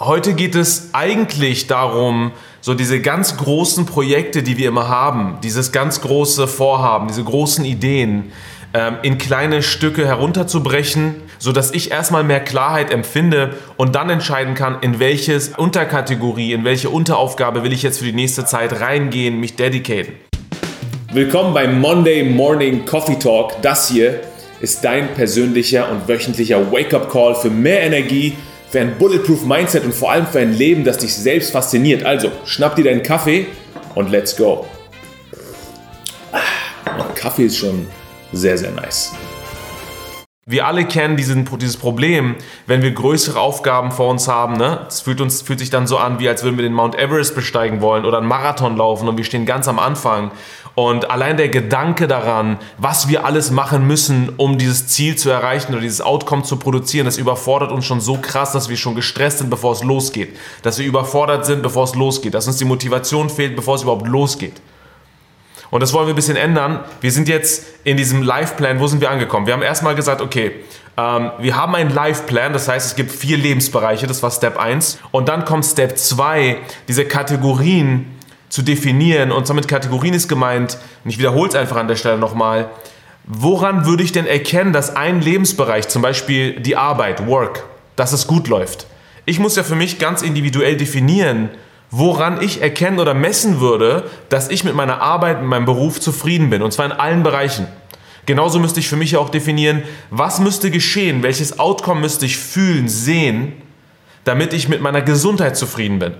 Heute geht es eigentlich darum, so diese ganz großen Projekte, die wir immer haben, dieses ganz große Vorhaben, diese großen Ideen ähm, in kleine Stücke herunterzubrechen, sodass ich erstmal mehr Klarheit empfinde und dann entscheiden kann, in welches Unterkategorie, in welche Unteraufgabe will ich jetzt für die nächste Zeit reingehen, mich dedicaten. Willkommen beim Monday Morning Coffee Talk. Das hier ist dein persönlicher und wöchentlicher Wake-up-Call für mehr Energie für ein Bulletproof Mindset und vor allem für ein Leben, das dich selbst fasziniert. Also, schnapp dir deinen Kaffee und let's go. Ah, Kaffee ist schon sehr, sehr nice. Wir alle kennen diesen, dieses Problem, wenn wir größere Aufgaben vor uns haben. Ne? Es fühlt, uns, fühlt sich dann so an, wie als würden wir den Mount Everest besteigen wollen oder einen Marathon laufen und wir stehen ganz am Anfang. Und allein der Gedanke daran, was wir alles machen müssen, um dieses Ziel zu erreichen oder dieses Outcome zu produzieren, das überfordert uns schon so krass, dass wir schon gestresst sind, bevor es losgeht. Dass wir überfordert sind, bevor es losgeht. Dass uns die Motivation fehlt, bevor es überhaupt losgeht. Und das wollen wir ein bisschen ändern. Wir sind jetzt in diesem Life-Plan, wo sind wir angekommen? Wir haben erstmal gesagt, okay, ähm, wir haben einen Life-Plan, das heißt, es gibt vier Lebensbereiche, das war Step 1. Und dann kommt Step 2, diese Kategorien zu definieren. Und damit Kategorien ist gemeint, und ich wiederhole es einfach an der Stelle nochmal, woran würde ich denn erkennen, dass ein Lebensbereich, zum Beispiel die Arbeit, Work, dass es gut läuft? Ich muss ja für mich ganz individuell definieren, woran ich erkennen oder messen würde, dass ich mit meiner Arbeit, mit meinem Beruf zufrieden bin. Und zwar in allen Bereichen. Genauso müsste ich für mich auch definieren, was müsste geschehen, welches Outcome müsste ich fühlen, sehen, damit ich mit meiner Gesundheit zufrieden bin.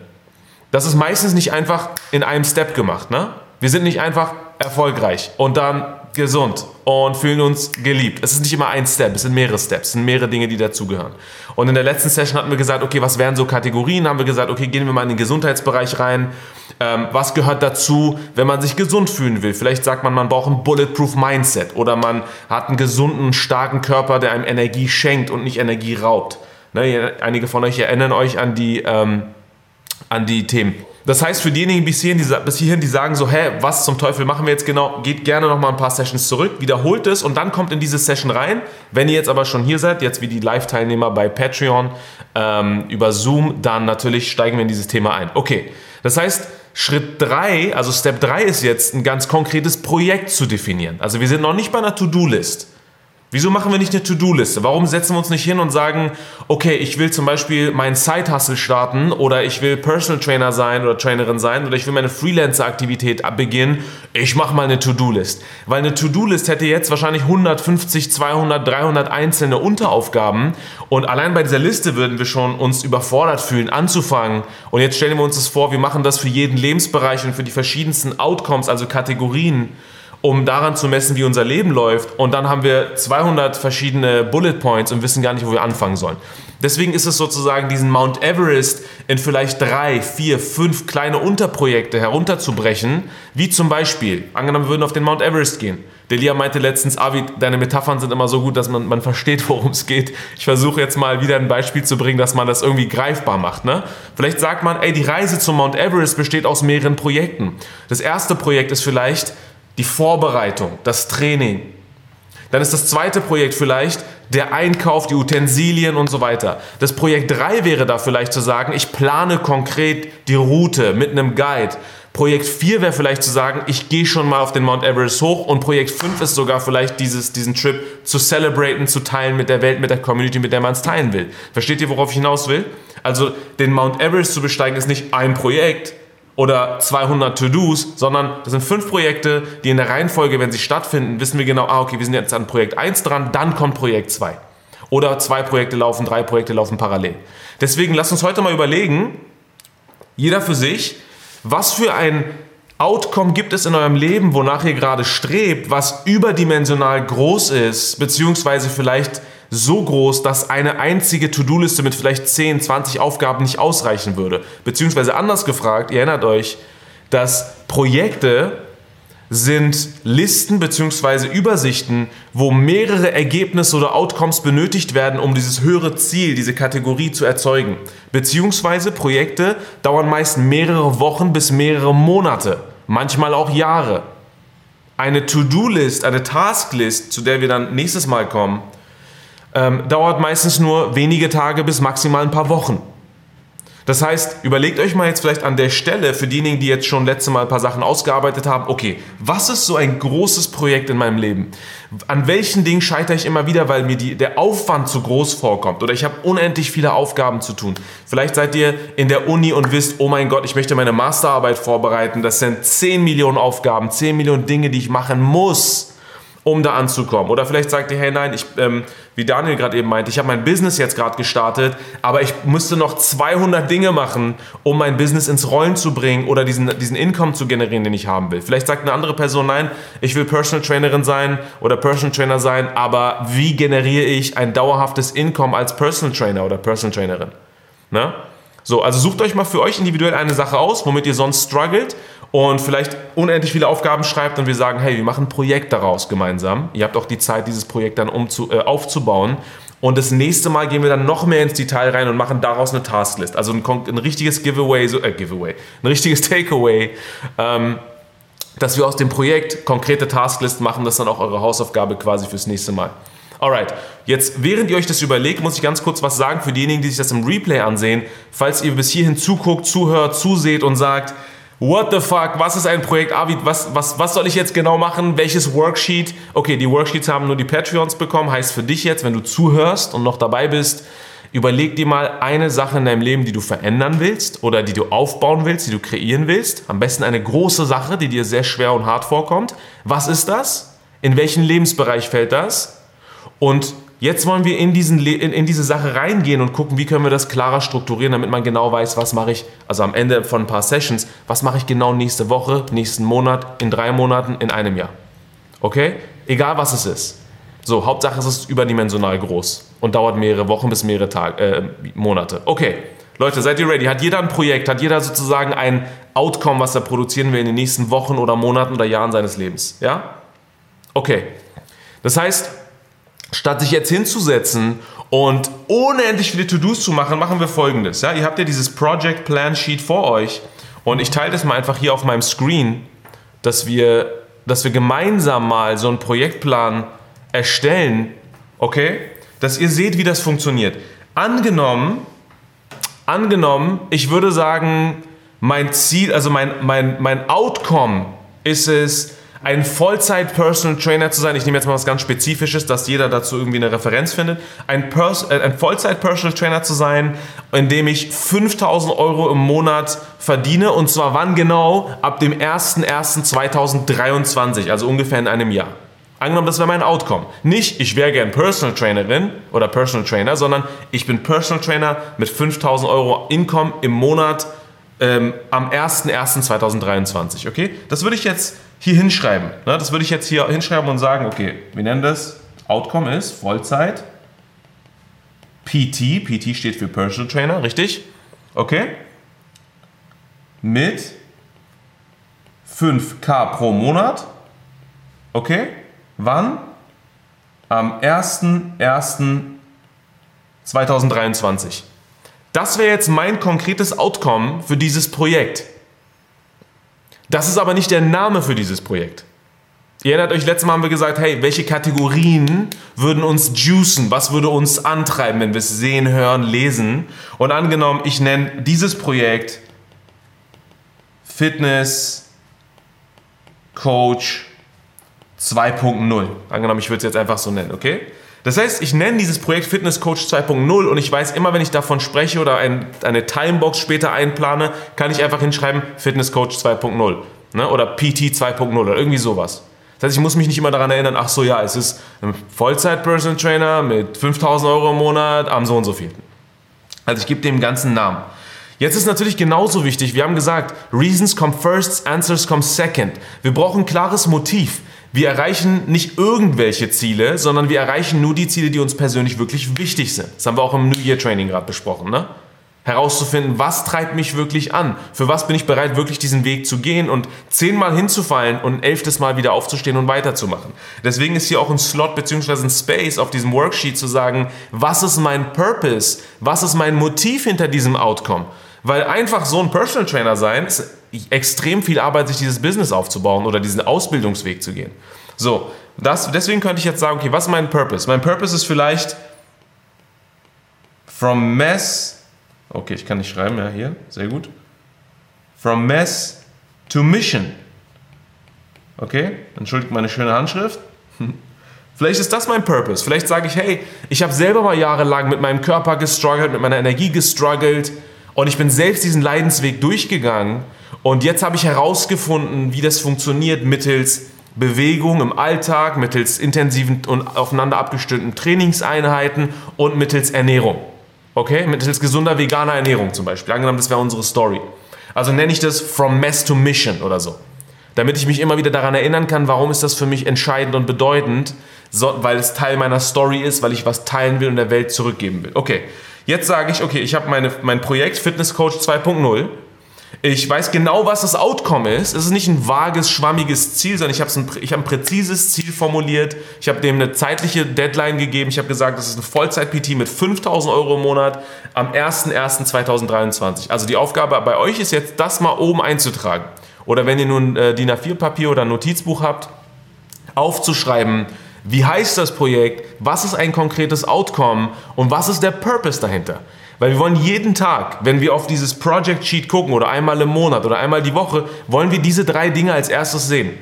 Das ist meistens nicht einfach in einem Step gemacht. Ne? Wir sind nicht einfach erfolgreich und dann gesund und fühlen uns geliebt. Es ist nicht immer ein Step, es sind mehrere Steps, es sind mehrere Dinge, die dazugehören. Und in der letzten Session hatten wir gesagt, okay, was wären so Kategorien? Haben wir gesagt, okay, gehen wir mal in den Gesundheitsbereich rein. Ähm, was gehört dazu, wenn man sich gesund fühlen will? Vielleicht sagt man, man braucht ein Bulletproof Mindset oder man hat einen gesunden, starken Körper, der einem Energie schenkt und nicht Energie raubt. Ne, einige von euch erinnern euch an die, ähm, an die Themen. Das heißt, für diejenigen bis hierhin, die, bis hierhin, die sagen so, hä, was zum Teufel machen wir jetzt genau, geht gerne nochmal ein paar Sessions zurück, wiederholt es und dann kommt in diese Session rein. Wenn ihr jetzt aber schon hier seid, jetzt wie die Live-Teilnehmer bei Patreon ähm, über Zoom, dann natürlich steigen wir in dieses Thema ein. Okay, das heißt, Schritt 3, also Step 3 ist jetzt ein ganz konkretes Projekt zu definieren. Also wir sind noch nicht bei einer To-Do-List. Wieso machen wir nicht eine To-Do-Liste? Warum setzen wir uns nicht hin und sagen, okay, ich will zum Beispiel meinen Side-Hustle starten oder ich will Personal Trainer sein oder Trainerin sein oder ich will meine Freelancer-Aktivität beginnen. Ich mache mal eine To-Do-List. Weil eine To-Do-List hätte jetzt wahrscheinlich 150, 200, 300 einzelne Unteraufgaben und allein bei dieser Liste würden wir schon uns überfordert fühlen, anzufangen. Und jetzt stellen wir uns das vor, wir machen das für jeden Lebensbereich und für die verschiedensten Outcomes, also Kategorien um daran zu messen, wie unser Leben läuft. Und dann haben wir 200 verschiedene Bullet Points und wissen gar nicht, wo wir anfangen sollen. Deswegen ist es sozusagen, diesen Mount Everest in vielleicht drei, vier, fünf kleine Unterprojekte herunterzubrechen, wie zum Beispiel, angenommen, wir würden auf den Mount Everest gehen. Delia meinte letztens, Avi, deine Metaphern sind immer so gut, dass man, man versteht, worum es geht. Ich versuche jetzt mal wieder ein Beispiel zu bringen, dass man das irgendwie greifbar macht. Ne? Vielleicht sagt man, ey, die Reise zum Mount Everest besteht aus mehreren Projekten. Das erste Projekt ist vielleicht, die Vorbereitung, das Training. Dann ist das zweite Projekt vielleicht der Einkauf, die Utensilien und so weiter. Das Projekt 3 wäre da vielleicht zu sagen, ich plane konkret die Route mit einem Guide. Projekt 4 wäre vielleicht zu sagen, ich gehe schon mal auf den Mount Everest hoch und Projekt 5 ist sogar vielleicht dieses, diesen Trip zu celebraten, zu teilen mit der Welt, mit der Community, mit der man es teilen will. Versteht ihr, worauf ich hinaus will? Also den Mount Everest zu besteigen ist nicht ein Projekt, oder 200 To-Dos, sondern das sind fünf Projekte, die in der Reihenfolge, wenn sie stattfinden, wissen wir genau, ah, okay, wir sind jetzt an Projekt 1 dran, dann kommt Projekt 2. Oder zwei Projekte laufen, drei Projekte laufen parallel. Deswegen lasst uns heute mal überlegen, jeder für sich, was für ein Outcome gibt es in eurem Leben, wonach ihr gerade strebt, was überdimensional groß ist, beziehungsweise vielleicht so groß, dass eine einzige To-Do-Liste mit vielleicht 10, 20 Aufgaben nicht ausreichen würde. Beziehungsweise anders gefragt, ihr erinnert euch, dass Projekte sind Listen bzw. Übersichten, wo mehrere Ergebnisse oder Outcomes benötigt werden, um dieses höhere Ziel, diese Kategorie zu erzeugen. Beziehungsweise Projekte dauern meist mehrere Wochen bis mehrere Monate, manchmal auch Jahre. Eine To-Do-List, eine Task-List, zu der wir dann nächstes Mal kommen, ähm, dauert meistens nur wenige Tage bis maximal ein paar Wochen. Das heißt, überlegt euch mal jetzt vielleicht an der Stelle für diejenigen, die jetzt schon letzte Mal ein paar Sachen ausgearbeitet haben, okay, was ist so ein großes Projekt in meinem Leben? An welchen Dingen scheitere ich immer wieder, weil mir die, der Aufwand zu groß vorkommt oder ich habe unendlich viele Aufgaben zu tun. Vielleicht seid ihr in der Uni und wisst, oh mein Gott, ich möchte meine Masterarbeit vorbereiten. Das sind 10 Millionen Aufgaben, 10 Millionen Dinge, die ich machen muss um da anzukommen. Oder vielleicht sagt ihr, hey nein, ich, ähm, wie Daniel gerade eben meinte, ich habe mein Business jetzt gerade gestartet, aber ich müsste noch 200 Dinge machen, um mein Business ins Rollen zu bringen oder diesen, diesen Income zu generieren, den ich haben will. Vielleicht sagt eine andere Person, nein, ich will Personal Trainerin sein oder Personal Trainer sein, aber wie generiere ich ein dauerhaftes Income als Personal Trainer oder Personal Trainerin? Ne? So, also sucht euch mal für euch individuell eine Sache aus, womit ihr sonst struggelt und vielleicht unendlich viele Aufgaben schreibt und wir sagen, hey, wir machen ein Projekt daraus gemeinsam. Ihr habt auch die Zeit, dieses Projekt dann umzu, äh, aufzubauen. Und das nächste Mal gehen wir dann noch mehr ins Detail rein und machen daraus eine Tasklist. Also ein, ein richtiges Giveaway, so, äh, Giveaway, ein richtiges Takeaway, ähm, dass wir aus dem Projekt konkrete Tasklist machen. Das ist dann auch eure Hausaufgabe quasi fürs nächste Mal. Alright, jetzt während ihr euch das überlegt, muss ich ganz kurz was sagen für diejenigen, die sich das im Replay ansehen. Falls ihr bis hierhin zuguckt, zuhört, zuseht und sagt, What the fuck? Was ist ein Projekt Avid? Was, was, was soll ich jetzt genau machen? Welches Worksheet? Okay, die Worksheets haben nur die Patreons bekommen. Heißt für dich jetzt, wenn du zuhörst und noch dabei bist, überleg dir mal eine Sache in deinem Leben, die du verändern willst oder die du aufbauen willst, die du kreieren willst. Am besten eine große Sache, die dir sehr schwer und hart vorkommt. Was ist das? In welchen Lebensbereich fällt das? Und Jetzt wollen wir in, diesen, in, in, diese Sache reingehen und gucken, wie können wir das klarer strukturieren, damit man genau weiß, was mache ich, also am Ende von ein paar Sessions, was mache ich genau nächste Woche, nächsten Monat, in drei Monaten, in einem Jahr. Okay? Egal was es ist. So, Hauptsache es ist überdimensional groß und dauert mehrere Wochen bis mehrere Tage, äh, Monate. Okay, Leute, seid ihr ready? Hat jeder ein Projekt? Hat jeder sozusagen ein Outcome, was er produzieren will in den nächsten Wochen oder Monaten oder Jahren seines Lebens? Ja? Okay. Das heißt, Statt sich jetzt hinzusetzen und unendlich viele To-Dos zu machen, machen wir folgendes. Ja? Ihr habt ja dieses Project Plan Sheet vor euch und ich teile das mal einfach hier auf meinem Screen, dass wir, dass wir gemeinsam mal so einen Projektplan erstellen, okay? Dass ihr seht, wie das funktioniert. Angenommen, angenommen, ich würde sagen, mein Ziel, also mein, mein, mein Outcome ist es, ein Vollzeit-Personal Trainer zu sein. Ich nehme jetzt mal was ganz Spezifisches, dass jeder dazu irgendwie eine Referenz findet. Ein, Pers äh, ein Vollzeit-Personal Trainer zu sein, in dem ich 5000 Euro im Monat verdiene. Und zwar wann genau? Ab dem 01.01.2023, also ungefähr in einem Jahr. Angenommen, das wäre mein Outcome. Nicht, ich wäre gern Personal Trainerin oder Personal Trainer, sondern ich bin Personal Trainer mit 5000 Euro Income im Monat ähm, am 01.01.2023. Okay? Das würde ich jetzt hier hinschreiben. Ne? Das würde ich jetzt hier hinschreiben und sagen, okay, wir nennen das, Outcome ist Vollzeit, PT, PT steht für Personal Trainer, richtig? Okay? Mit 5k pro Monat. Okay? Wann? Am 01.01.2023. Das wäre jetzt mein konkretes Outcome für dieses Projekt. Das ist aber nicht der Name für dieses Projekt. Ihr erinnert euch, letztes Mal haben wir gesagt, hey, welche Kategorien würden uns juicen? Was würde uns antreiben, wenn wir es sehen, hören, lesen? Und angenommen, ich nenne dieses Projekt Fitness Coach 2.0. Angenommen, ich würde es jetzt einfach so nennen, okay? Das heißt, ich nenne dieses Projekt Fitness Coach 2.0 und ich weiß immer, wenn ich davon spreche oder ein, eine Timebox später einplane, kann ich einfach hinschreiben Fitness Coach 2.0 ne? oder PT 2.0 oder irgendwie sowas. Das heißt, ich muss mich nicht immer daran erinnern, ach so, ja, es ist ein Vollzeit-Personal Trainer mit 5000 Euro im Monat am so und so viel. Also ich gebe dem ganzen Namen. Jetzt ist natürlich genauso wichtig, wir haben gesagt, Reasons come first, Answers come second. Wir brauchen ein klares Motiv. Wir erreichen nicht irgendwelche Ziele, sondern wir erreichen nur die Ziele, die uns persönlich wirklich wichtig sind. Das haben wir auch im New Year Training gerade besprochen. Ne? Herauszufinden, was treibt mich wirklich an? Für was bin ich bereit, wirklich diesen Weg zu gehen und zehnmal hinzufallen und elftes Mal wieder aufzustehen und weiterzumachen. Deswegen ist hier auch ein Slot bzw. ein Space auf diesem Worksheet zu sagen, was ist mein Purpose? Was ist mein Motiv hinter diesem Outcome? Weil einfach so ein Personal Trainer sein ist extrem viel Arbeit, sich dieses Business aufzubauen oder diesen Ausbildungsweg zu gehen. So, das, deswegen könnte ich jetzt sagen, okay, was ist mein Purpose? Mein Purpose ist vielleicht from mess, Okay, ich kann nicht schreiben, ja, hier, sehr gut. From Mess to Mission. Okay, entschuldigt meine schöne Handschrift. Vielleicht ist das mein Purpose. Vielleicht sage ich, hey, ich habe selber mal jahrelang mit meinem Körper gestruggelt, mit meiner Energie gestruggelt und ich bin selbst diesen Leidensweg durchgegangen und jetzt habe ich herausgefunden, wie das funktioniert mittels Bewegung im Alltag, mittels intensiven und aufeinander abgestimmten Trainingseinheiten und mittels Ernährung. Okay? Mittels gesunder veganer Ernährung zum Beispiel. Angenommen, das wäre unsere Story. Also nenne ich das From Mess to Mission oder so. Damit ich mich immer wieder daran erinnern kann, warum ist das für mich entscheidend und bedeutend, so, weil es Teil meiner Story ist, weil ich was teilen will und der Welt zurückgeben will. Okay, jetzt sage ich, okay, ich habe mein Projekt Fitness Coach 2.0. Ich weiß genau, was das Outcome ist. Es ist nicht ein vages, schwammiges Ziel, sondern ich habe ein, hab ein präzises Ziel formuliert. Ich habe dem eine zeitliche Deadline gegeben. Ich habe gesagt, das ist ein Vollzeit-PT mit 5000 Euro im Monat am 01.01.2023. Also die Aufgabe bei euch ist jetzt, das mal oben einzutragen. Oder wenn ihr nun äh, DIN A4-Papier oder ein Notizbuch habt, aufzuschreiben, wie heißt das Projekt? Was ist ein konkretes Outcome? Und was ist der Purpose dahinter? Weil wir wollen jeden Tag, wenn wir auf dieses Project Sheet gucken oder einmal im Monat oder einmal die Woche, wollen wir diese drei Dinge als erstes sehen.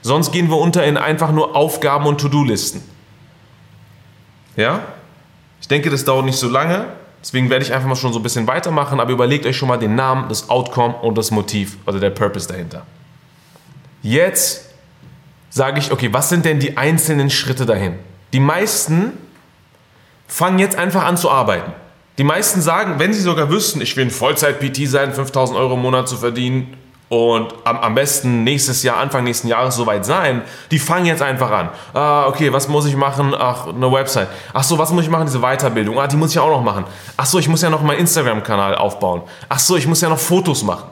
Sonst gehen wir unter in einfach nur Aufgaben und To-Do-Listen. Ja? Ich denke, das dauert nicht so lange. Deswegen werde ich einfach mal schon so ein bisschen weitermachen, aber überlegt euch schon mal den Namen, das Outcome und das Motiv, also der Purpose dahinter. Jetzt sage ich, okay, was sind denn die einzelnen Schritte dahin? Die meisten fangen jetzt einfach an zu arbeiten. Die meisten sagen, wenn sie sogar wüssten, ich will ein Vollzeit-PT sein, 5000 Euro im Monat zu verdienen und am, am besten nächstes Jahr, Anfang nächsten Jahres soweit sein, die fangen jetzt einfach an. Ah, okay, was muss ich machen? Ach, eine Website. Ach so, was muss ich machen? Diese Weiterbildung. Ah, die muss ich auch noch machen. Ach so, ich muss ja noch meinen Instagram-Kanal aufbauen. Ach so, ich muss ja noch Fotos machen.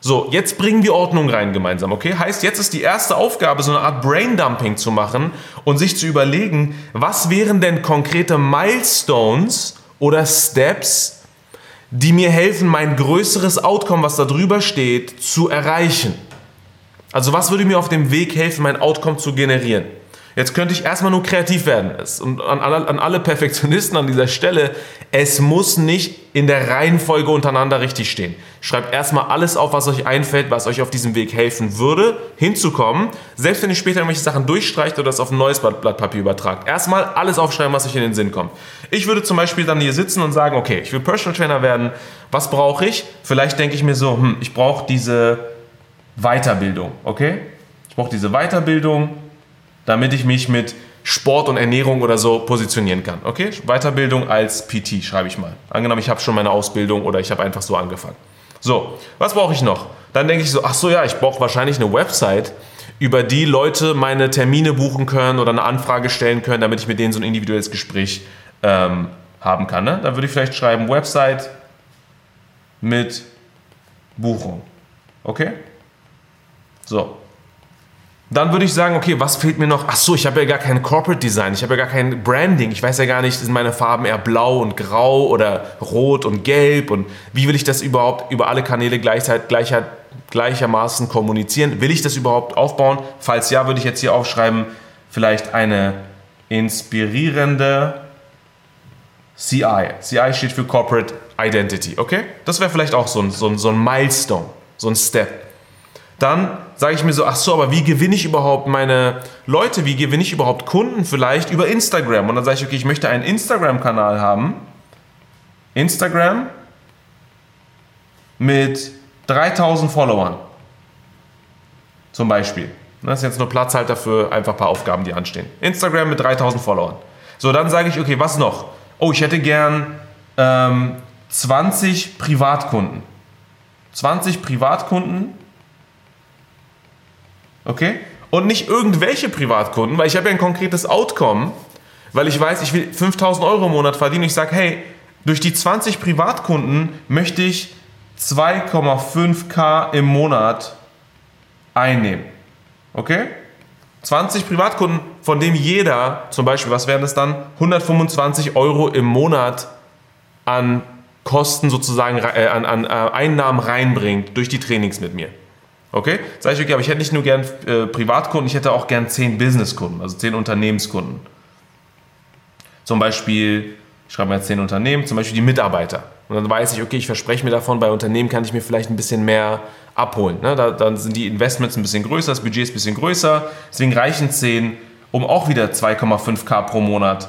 So, jetzt bringen wir Ordnung rein gemeinsam, okay? Heißt, jetzt ist die erste Aufgabe, so eine Art Braindumping zu machen und sich zu überlegen, was wären denn konkrete Milestones oder Steps, die mir helfen, mein größeres Outcome, was da drüber steht, zu erreichen. Also was würde mir auf dem Weg helfen, mein Outcome zu generieren? Jetzt könnte ich erstmal nur kreativ werden. Und an alle, an alle Perfektionisten an dieser Stelle, es muss nicht in der Reihenfolge untereinander richtig stehen. Schreibt erstmal alles auf, was euch einfällt, was euch auf diesem Weg helfen würde, hinzukommen. Selbst wenn ihr später irgendwelche Sachen durchstreicht oder das auf ein neues Blatt, Papier übertragt. Erstmal alles aufschreiben, was euch in den Sinn kommt. Ich würde zum Beispiel dann hier sitzen und sagen, okay, ich will Personal Trainer werden. Was brauche ich? Vielleicht denke ich mir so, hm, ich brauche diese Weiterbildung, okay? Ich brauche diese Weiterbildung damit ich mich mit Sport und Ernährung oder so positionieren kann. Okay? Weiterbildung als PT schreibe ich mal. Angenommen, ich habe schon meine Ausbildung oder ich habe einfach so angefangen. So, was brauche ich noch? Dann denke ich so, ach so ja, ich brauche wahrscheinlich eine Website, über die Leute meine Termine buchen können oder eine Anfrage stellen können, damit ich mit denen so ein individuelles Gespräch ähm, haben kann. Ne? Dann würde ich vielleicht schreiben, Website mit Buchung. Okay? So, dann würde ich sagen, okay, was fehlt mir noch? Ach so, ich habe ja gar kein Corporate Design, ich habe ja gar kein Branding. Ich weiß ja gar nicht, sind meine Farben eher blau und grau oder rot und gelb und wie will ich das überhaupt über alle Kanäle gleichzeitig, gleicher, gleichermaßen kommunizieren? Will ich das überhaupt aufbauen? Falls ja, würde ich jetzt hier aufschreiben, vielleicht eine inspirierende CI. CI steht für Corporate Identity, okay? Das wäre vielleicht auch so ein, so, ein, so ein Milestone, so ein Step. Dann sage ich mir so, ach so, aber wie gewinne ich überhaupt meine Leute, wie gewinne ich überhaupt Kunden vielleicht über Instagram? Und dann sage ich, okay, ich möchte einen Instagram-Kanal haben. Instagram mit 3000 Followern. Zum Beispiel. Das ist jetzt nur Platzhalter für einfach ein paar Aufgaben, die anstehen. Instagram mit 3000 Followern. So, dann sage ich, okay, was noch? Oh, ich hätte gern ähm, 20 Privatkunden. 20 Privatkunden Okay? Und nicht irgendwelche Privatkunden, weil ich habe ja ein konkretes Outcome, weil ich weiß, ich will 5000 Euro im Monat verdienen. Ich sage, hey, durch die 20 Privatkunden möchte ich 2,5k im Monat einnehmen. Okay? 20 Privatkunden, von dem jeder, zum Beispiel, was wären das dann? 125 Euro im Monat an Kosten sozusagen, äh, an, an äh, Einnahmen reinbringt durch die Trainings mit mir. Okay? Sag ich, okay, aber ich hätte nicht nur gern äh, Privatkunden, ich hätte auch gern 10 Businesskunden, also 10 Unternehmenskunden. Zum Beispiel Ich schreibe mir jetzt 10 Unternehmen, zum Beispiel die Mitarbeiter. Und dann weiß ich, okay, ich verspreche mir davon, bei Unternehmen kann ich mir vielleicht ein bisschen mehr abholen. Ne? Da, dann sind die Investments ein bisschen größer, das Budget ist ein bisschen größer. Deswegen reichen 10, um auch wieder 2,5k pro Monat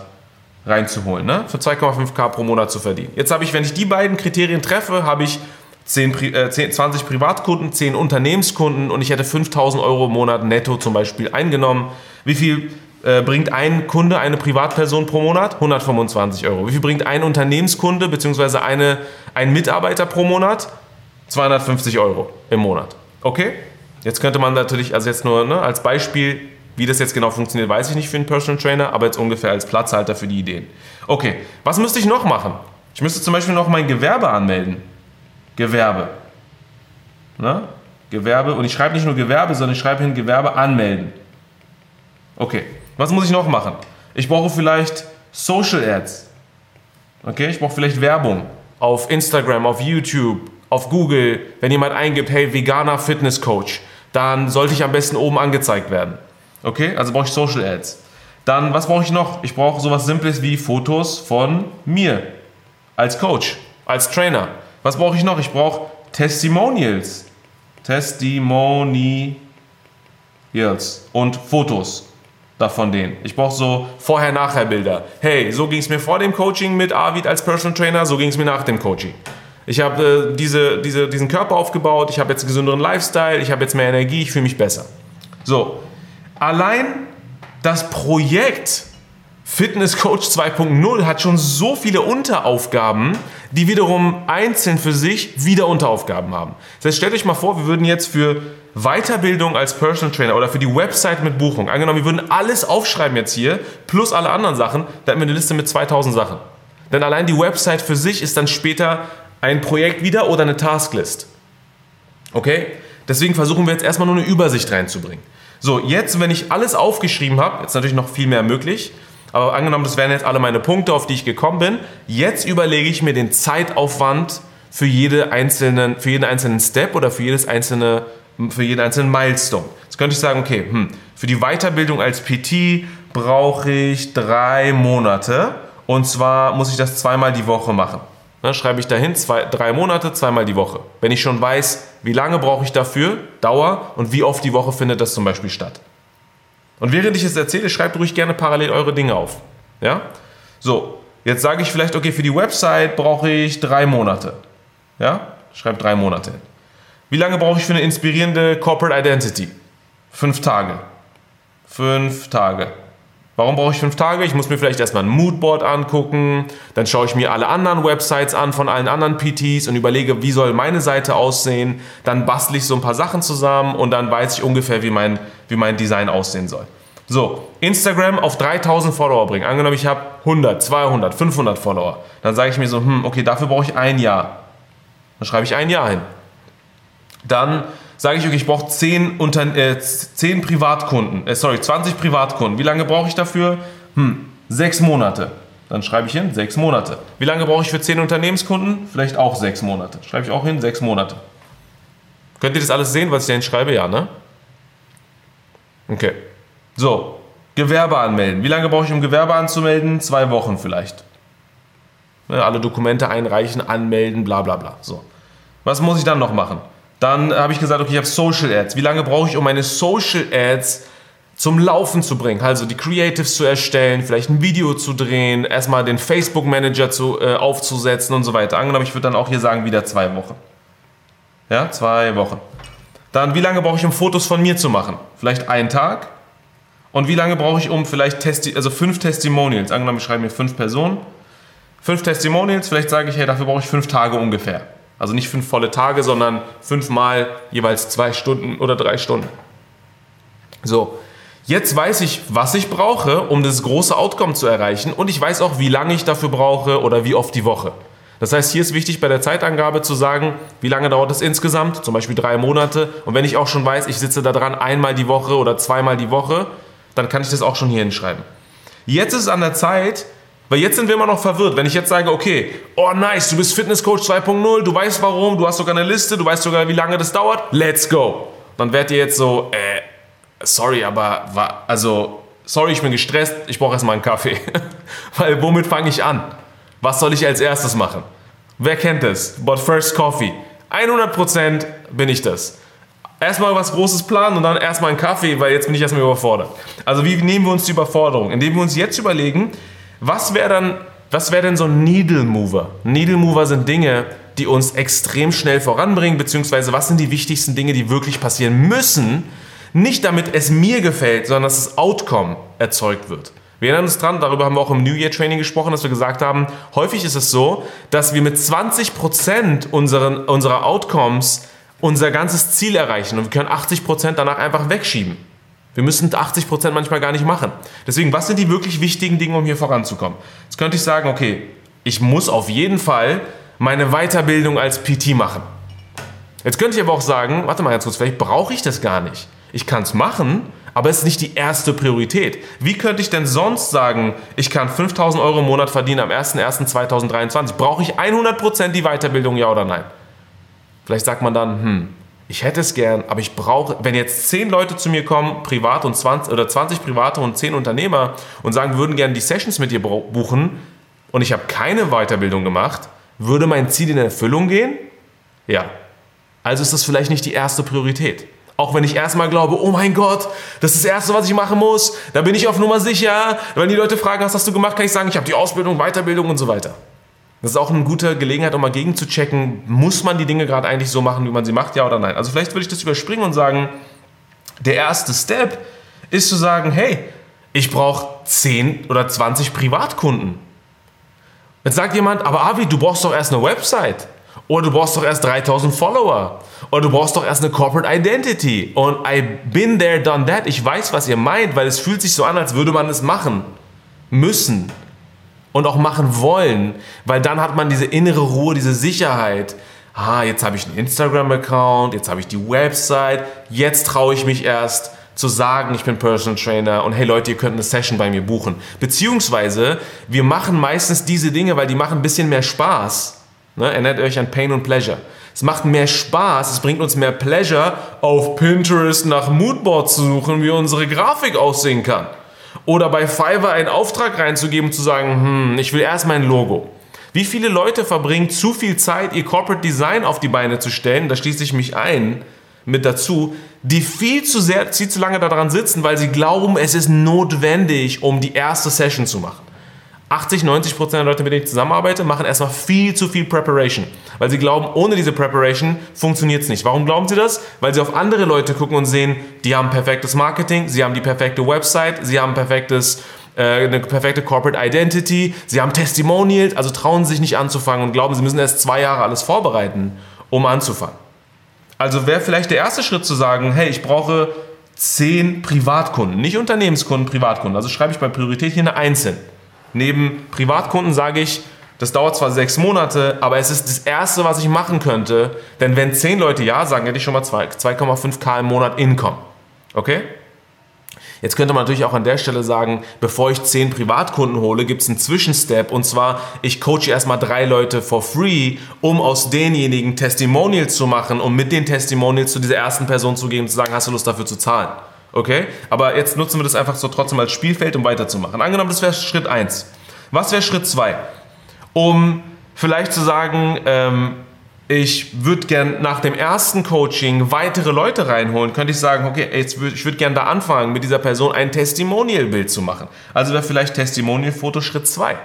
reinzuholen. Ne? Für 2,5k pro Monat zu verdienen. Jetzt habe ich, wenn ich die beiden Kriterien treffe, habe ich 10, äh, 10, 20 Privatkunden, 10 Unternehmenskunden und ich hätte 5000 Euro im Monat netto zum Beispiel eingenommen. Wie viel äh, bringt ein Kunde, eine Privatperson pro Monat? 125 Euro. Wie viel bringt ein Unternehmenskunde bzw. Ein Mitarbeiter pro Monat? 250 Euro im Monat. Okay? Jetzt könnte man natürlich, also jetzt nur ne, als Beispiel, wie das jetzt genau funktioniert, weiß ich nicht für einen Personal Trainer, aber jetzt ungefähr als Platzhalter für die Ideen. Okay, was müsste ich noch machen? Ich müsste zum Beispiel noch mein Gewerbe anmelden. Gewerbe. Ne? Gewerbe, und ich schreibe nicht nur Gewerbe, sondern ich schreibe hin Gewerbe anmelden. Okay, was muss ich noch machen? Ich brauche vielleicht Social Ads. Okay, ich brauche vielleicht Werbung auf Instagram, auf YouTube, auf Google. Wenn jemand eingibt, hey, veganer Fitness Coach, dann sollte ich am besten oben angezeigt werden. Okay, also brauche ich Social Ads. Dann, was brauche ich noch? Ich brauche sowas Simples wie Fotos von mir als Coach, als Trainer. Was brauche ich noch? Ich brauche Testimonials. Testimonials und Fotos davon denen. Ich brauche so Vorher-Nachher-Bilder. Hey, so ging es mir vor dem Coaching mit Arvid als Personal Trainer, so ging es mir nach dem Coaching. Ich habe äh, diese, diese, diesen Körper aufgebaut, ich habe jetzt einen gesünderen Lifestyle, ich habe jetzt mehr Energie, ich fühle mich besser. So, allein das Projekt Fitness Coach 2.0 hat schon so viele Unteraufgaben, die wiederum einzeln für sich wieder Unteraufgaben haben. Das heißt, stellt euch mal vor, wir würden jetzt für Weiterbildung als Personal Trainer oder für die Website mit Buchung, angenommen, wir würden alles aufschreiben jetzt hier, plus alle anderen Sachen, dann hätten wir eine Liste mit 2000 Sachen. Denn allein die Website für sich ist dann später ein Projekt wieder oder eine Tasklist. Okay? Deswegen versuchen wir jetzt erstmal nur eine Übersicht reinzubringen. So, jetzt, wenn ich alles aufgeschrieben habe, jetzt natürlich noch viel mehr möglich, aber angenommen, das wären jetzt alle meine Punkte, auf die ich gekommen bin, jetzt überlege ich mir den Zeitaufwand für, jede einzelnen, für jeden einzelnen Step oder für, jedes einzelne, für jeden einzelnen Milestone. Jetzt könnte ich sagen, okay, hm, für die Weiterbildung als PT brauche ich drei Monate und zwar muss ich das zweimal die Woche machen. Ne, schreibe ich dahin, zwei, drei Monate, zweimal die Woche. Wenn ich schon weiß, wie lange brauche ich dafür, Dauer und wie oft die Woche findet das zum Beispiel statt. Und während ich es erzähle, schreibt ruhig gerne parallel eure Dinge auf. Ja? So, jetzt sage ich vielleicht, okay, für die Website brauche ich drei Monate. Ja? Schreibt drei Monate. Wie lange brauche ich für eine inspirierende Corporate Identity? Fünf Tage. Fünf Tage. Warum brauche ich fünf Tage? Ich muss mir vielleicht erstmal ein Moodboard angucken, dann schaue ich mir alle anderen Websites an von allen anderen PTs und überlege, wie soll meine Seite aussehen. Dann bastle ich so ein paar Sachen zusammen und dann weiß ich ungefähr, wie mein, wie mein Design aussehen soll. So, Instagram auf 3000 Follower bringen. Angenommen, ich habe 100, 200, 500 Follower. Dann sage ich mir so, hm, okay, dafür brauche ich ein Jahr. Dann schreibe ich ein Jahr hin. Dann sage ich, okay, ich brauche 10, Unter äh, 10 Privatkunden, äh, sorry, 20 Privatkunden. Wie lange brauche ich dafür? Hm, sechs Monate. Dann schreibe ich hin, sechs Monate. Wie lange brauche ich für 10 Unternehmenskunden? Vielleicht auch sechs Monate. Schreibe ich auch hin, sechs Monate. Könnt ihr das alles sehen, was ich da hinschreibe? Ja, ne? Okay. So, Gewerbe anmelden. Wie lange brauche ich, um Gewerbe anzumelden? Zwei Wochen vielleicht. Ja, alle Dokumente einreichen, anmelden, bla bla bla. So. Was muss ich dann noch machen? Dann habe ich gesagt, okay, ich habe Social Ads. Wie lange brauche ich, um meine Social Ads zum Laufen zu bringen? Also die Creatives zu erstellen, vielleicht ein Video zu drehen, erstmal den Facebook Manager zu, äh, aufzusetzen und so weiter. Angenommen, ich würde dann auch hier sagen, wieder zwei Wochen. Ja, zwei Wochen. Dann, wie lange brauche ich, um Fotos von mir zu machen? Vielleicht einen Tag. Und wie lange brauche ich, um vielleicht Testi also fünf Testimonials? Angenommen, ich schreibe mir fünf Personen. Fünf Testimonials, vielleicht sage ich, hey, dafür brauche ich fünf Tage ungefähr. Also nicht fünf volle Tage, sondern fünfmal jeweils zwei Stunden oder drei Stunden. So, jetzt weiß ich, was ich brauche, um das große Outcome zu erreichen und ich weiß auch, wie lange ich dafür brauche oder wie oft die Woche. Das heißt, hier ist wichtig bei der Zeitangabe zu sagen, wie lange dauert es insgesamt, zum Beispiel drei Monate. Und wenn ich auch schon weiß, ich sitze da dran einmal die Woche oder zweimal die Woche, dann kann ich das auch schon hier hinschreiben. Jetzt ist es an der Zeit, weil jetzt sind wir immer noch verwirrt. Wenn ich jetzt sage, okay, oh nice, du bist Fitnesscoach 2.0, du weißt warum, du hast sogar eine Liste, du weißt sogar, wie lange das dauert, let's go. Dann werdet ihr jetzt so, äh, sorry, aber, also, sorry, ich bin gestresst, ich brauche erstmal einen Kaffee. Weil womit fange ich an? Was soll ich als erstes machen? Wer kennt das? But first coffee. 100% bin ich das. Erstmal was Großes planen und dann erstmal einen Kaffee, weil jetzt bin ich erstmal überfordert. Also wie nehmen wir uns die Überforderung? Indem wir uns jetzt überlegen, was wäre dann, was wäre denn so ein Needle Mover? Needle Mover sind Dinge, die uns extrem schnell voranbringen, beziehungsweise was sind die wichtigsten Dinge, die wirklich passieren müssen, nicht damit es mir gefällt, sondern dass das Outcome erzeugt wird. Wir erinnern uns dran, darüber haben wir auch im New Year Training gesprochen, dass wir gesagt haben, häufig ist es so, dass wir mit 20% unseren, unserer Outcomes unser ganzes Ziel erreichen und wir können 80% danach einfach wegschieben. Wir müssen 80% manchmal gar nicht machen. Deswegen, was sind die wirklich wichtigen Dinge, um hier voranzukommen? Jetzt könnte ich sagen, okay, ich muss auf jeden Fall meine Weiterbildung als PT machen. Jetzt könnte ich aber auch sagen, warte mal ganz kurz, vielleicht brauche ich das gar nicht. Ich kann es machen, aber es ist nicht die erste Priorität. Wie könnte ich denn sonst sagen, ich kann 5000 Euro im Monat verdienen am 01.01.2023? Brauche ich 100% die Weiterbildung, ja oder nein? Vielleicht sagt man dann, hm, ich hätte es gern, aber ich brauche, wenn jetzt 10 Leute zu mir kommen, privat und 20 oder 20 private und 10 Unternehmer und sagen, würden gerne die Sessions mit dir buchen und ich habe keine Weiterbildung gemacht, würde mein Ziel in Erfüllung gehen? Ja. Also ist das vielleicht nicht die erste Priorität. Auch wenn ich erstmal glaube, oh mein Gott, das ist das Erste, was ich machen muss, da bin ich auf Nummer sicher. Wenn die Leute fragen, was hast du gemacht, kann ich sagen, ich habe die Ausbildung, Weiterbildung und so weiter. Das ist auch eine gute Gelegenheit, um mal gegenzuchecken, muss man die Dinge gerade eigentlich so machen, wie man sie macht, ja oder nein. Also vielleicht würde ich das überspringen und sagen, der erste Step ist zu sagen, hey, ich brauche 10 oder 20 Privatkunden. Jetzt sagt jemand, aber Avi, du brauchst doch erst eine Website. Oder du brauchst doch erst 3000 Follower. Oder du brauchst doch erst eine Corporate Identity. Und I been there, done that. Ich weiß, was ihr meint, weil es fühlt sich so an, als würde man es machen müssen. Und auch machen wollen. Weil dann hat man diese innere Ruhe, diese Sicherheit. Ah, jetzt habe ich einen Instagram-Account, jetzt habe ich die Website, jetzt traue ich mich erst zu sagen, ich bin Personal Trainer und hey Leute, ihr könnt eine Session bei mir buchen. Beziehungsweise, wir machen meistens diese Dinge, weil die machen ein bisschen mehr Spaß Ne? Erinnert euch an Pain und Pleasure. Es macht mehr Spaß, es bringt uns mehr Pleasure, auf Pinterest nach Moodboards zu suchen, wie unsere Grafik aussehen kann. Oder bei Fiverr einen Auftrag reinzugeben und zu sagen, hm, ich will erst mein Logo. Wie viele Leute verbringen zu viel Zeit, ihr Corporate Design auf die Beine zu stellen, da schließe ich mich ein, mit dazu, die viel zu sehr, viel zu lange daran sitzen, weil sie glauben, es ist notwendig, um die erste Session zu machen. 80, 90 Prozent der Leute, mit denen ich zusammenarbeite, machen erstmal viel zu viel Preparation. Weil sie glauben, ohne diese Preparation funktioniert es nicht. Warum glauben sie das? Weil sie auf andere Leute gucken und sehen, die haben perfektes Marketing, sie haben die perfekte Website, sie haben perfektes, äh, eine perfekte Corporate Identity, sie haben Testimonials, also trauen sich nicht anzufangen und glauben, sie müssen erst zwei Jahre alles vorbereiten, um anzufangen. Also wäre vielleicht der erste Schritt zu sagen, hey, ich brauche zehn Privatkunden, nicht Unternehmenskunden, Privatkunden. Also schreibe ich bei Priorität hier eine Einzelne. Neben Privatkunden sage ich, das dauert zwar sechs Monate, aber es ist das Erste, was ich machen könnte. Denn wenn zehn Leute Ja sagen, hätte ich schon mal 2,5k im Monat Income. Okay? Jetzt könnte man natürlich auch an der Stelle sagen, bevor ich zehn Privatkunden hole, gibt es einen Zwischenstep. Und zwar, ich coache erstmal drei Leute for free, um aus denjenigen Testimonials zu machen, um mit den Testimonials zu dieser ersten Person zu gehen und zu sagen, hast du Lust dafür zu zahlen? Okay? Aber jetzt nutzen wir das einfach so trotzdem als Spielfeld, um weiterzumachen. Angenommen, das wäre Schritt 1. Was wäre Schritt 2? Um vielleicht zu sagen, ähm, ich würde gern nach dem ersten Coaching weitere Leute reinholen, könnte ich sagen, okay, jetzt würd, ich würde gern da anfangen, mit dieser Person ein Testimonial-Bild zu machen. Also wäre vielleicht Testimonial-Foto Schritt 2.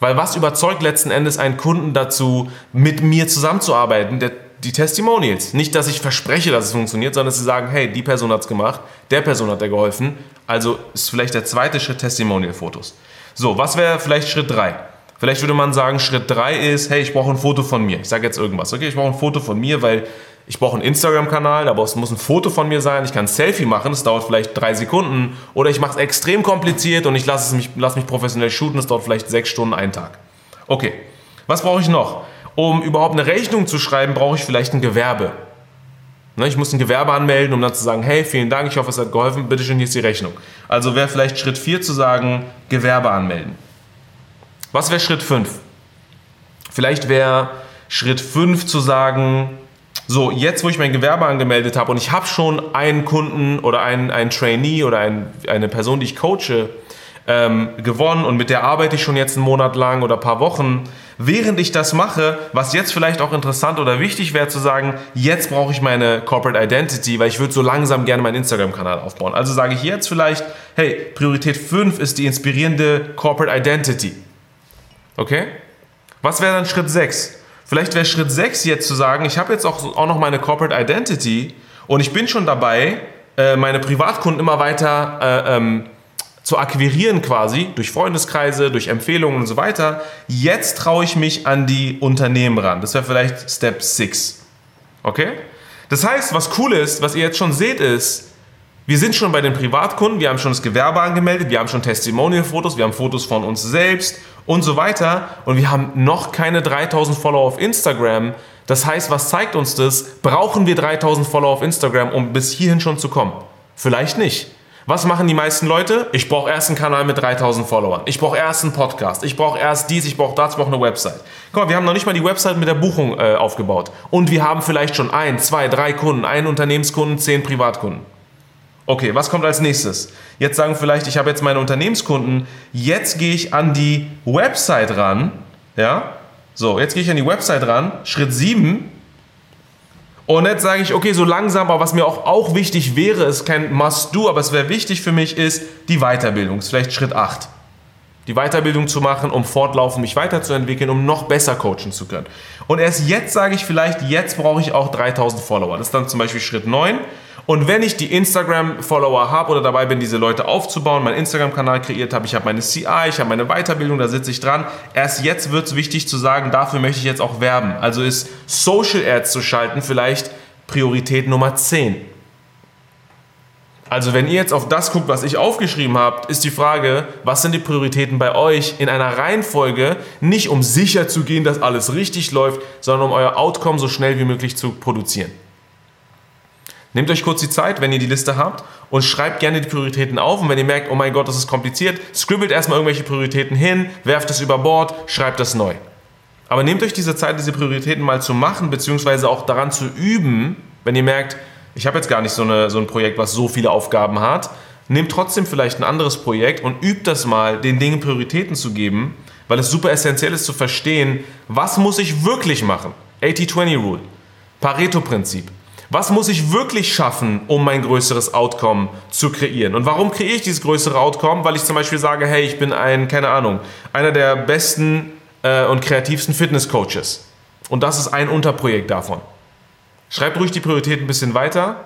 Weil was überzeugt letzten Endes einen Kunden dazu, mit mir zusammenzuarbeiten? Der die Testimonials. Nicht, dass ich verspreche, dass es funktioniert, sondern dass sie sagen, hey, die Person hat es gemacht, der Person hat er geholfen. Also ist vielleicht der zweite Schritt Testimonial-Fotos. So, was wäre vielleicht Schritt 3? Vielleicht würde man sagen, Schritt 3 ist, hey, ich brauche ein Foto von mir. Ich sage jetzt irgendwas. Okay, ich brauche ein Foto von mir, weil ich brauche einen Instagram-Kanal, aber es muss ein Foto von mir sein. Ich kann ein Selfie machen, das dauert vielleicht drei Sekunden. Oder ich mache es extrem kompliziert und ich lasse mich, lass mich professionell shooten, das dauert vielleicht sechs Stunden, einen Tag. Okay, was brauche ich noch? Um überhaupt eine Rechnung zu schreiben, brauche ich vielleicht ein Gewerbe. Ne, ich muss ein Gewerbe anmelden, um dann zu sagen, hey, vielen Dank, ich hoffe, es hat geholfen, bitteschön, hier ist die Rechnung. Also wäre vielleicht Schritt 4 zu sagen, Gewerbe anmelden. Was wäre Schritt 5? Vielleicht wäre Schritt 5 zu sagen, so, jetzt wo ich mein Gewerbe angemeldet habe und ich habe schon einen Kunden oder einen, einen Trainee oder ein, eine Person, die ich coache, ähm, gewonnen und mit der arbeite ich schon jetzt einen Monat lang oder ein paar Wochen. Während ich das mache, was jetzt vielleicht auch interessant oder wichtig wäre zu sagen, jetzt brauche ich meine Corporate Identity, weil ich würde so langsam gerne meinen Instagram-Kanal aufbauen. Also sage ich jetzt vielleicht, hey, Priorität 5 ist die inspirierende Corporate Identity. Okay? Was wäre dann Schritt 6? Vielleicht wäre Schritt 6 jetzt zu sagen, ich habe jetzt auch, auch noch meine Corporate Identity und ich bin schon dabei, äh, meine Privatkunden immer weiter äh, ähm, zu akquirieren quasi, durch Freundeskreise, durch Empfehlungen und so weiter. Jetzt traue ich mich an die Unternehmen ran. Das wäre vielleicht Step 6. Okay? Das heißt, was cool ist, was ihr jetzt schon seht, ist, wir sind schon bei den Privatkunden, wir haben schon das Gewerbe angemeldet, wir haben schon Testimonial-Fotos, wir haben Fotos von uns selbst und so weiter. Und wir haben noch keine 3000 Follower auf Instagram. Das heißt, was zeigt uns das? Brauchen wir 3000 Follower auf Instagram, um bis hierhin schon zu kommen? Vielleicht nicht. Was machen die meisten Leute? Ich brauche erst einen Kanal mit 3000 Followern. Ich brauche erst einen Podcast. Ich brauche erst dies, ich brauche das, ich brauche eine Website. Guck mal, wir haben noch nicht mal die Website mit der Buchung äh, aufgebaut. Und wir haben vielleicht schon ein, zwei, drei Kunden, einen Unternehmenskunden, zehn Privatkunden. Okay, was kommt als nächstes? Jetzt sagen vielleicht, ich habe jetzt meine Unternehmenskunden, jetzt gehe ich an die Website ran. Ja? So, jetzt gehe ich an die Website ran. Schritt 7. Und jetzt sage ich, okay, so langsam, aber was mir auch, auch wichtig wäre, ist kein Must-Do, aber es wäre wichtig für mich, ist die Weiterbildung. Ist vielleicht Schritt 8. Die Weiterbildung zu machen, um fortlaufend mich weiterzuentwickeln, um noch besser coachen zu können. Und erst jetzt sage ich vielleicht, jetzt brauche ich auch 3000 Follower. Das ist dann zum Beispiel Schritt 9. Und wenn ich die Instagram-Follower habe oder dabei bin, diese Leute aufzubauen, meinen Instagram-Kanal kreiert habe, ich habe meine CI, ich habe meine Weiterbildung, da sitze ich dran. Erst jetzt wird es wichtig zu sagen, dafür möchte ich jetzt auch werben. Also ist Social Ads zu schalten vielleicht Priorität Nummer 10. Also wenn ihr jetzt auf das guckt, was ich aufgeschrieben habe, ist die Frage, was sind die Prioritäten bei euch in einer Reihenfolge, nicht um sicher zu gehen, dass alles richtig läuft, sondern um euer Outcome so schnell wie möglich zu produzieren. Nehmt euch kurz die Zeit, wenn ihr die Liste habt und schreibt gerne die Prioritäten auf. Und wenn ihr merkt, oh mein Gott, das ist kompliziert, scribbelt erstmal irgendwelche Prioritäten hin, werft es über Bord, schreibt das neu. Aber nehmt euch diese Zeit, diese Prioritäten mal zu machen, beziehungsweise auch daran zu üben, wenn ihr merkt, ich habe jetzt gar nicht so, eine, so ein Projekt, was so viele Aufgaben hat. Nehmt trotzdem vielleicht ein anderes Projekt und übt das mal, den Dingen Prioritäten zu geben, weil es super essentiell ist zu verstehen, was muss ich wirklich machen? 80-20-Rule, Pareto-Prinzip. Was muss ich wirklich schaffen, um mein größeres Outcome zu kreieren? Und warum kreiere ich dieses größere Outcome? Weil ich zum Beispiel sage, hey, ich bin ein, keine Ahnung, einer der besten äh, und kreativsten Fitnesscoaches. Und das ist ein Unterprojekt davon. Schreibt ruhig die Priorität ein bisschen weiter.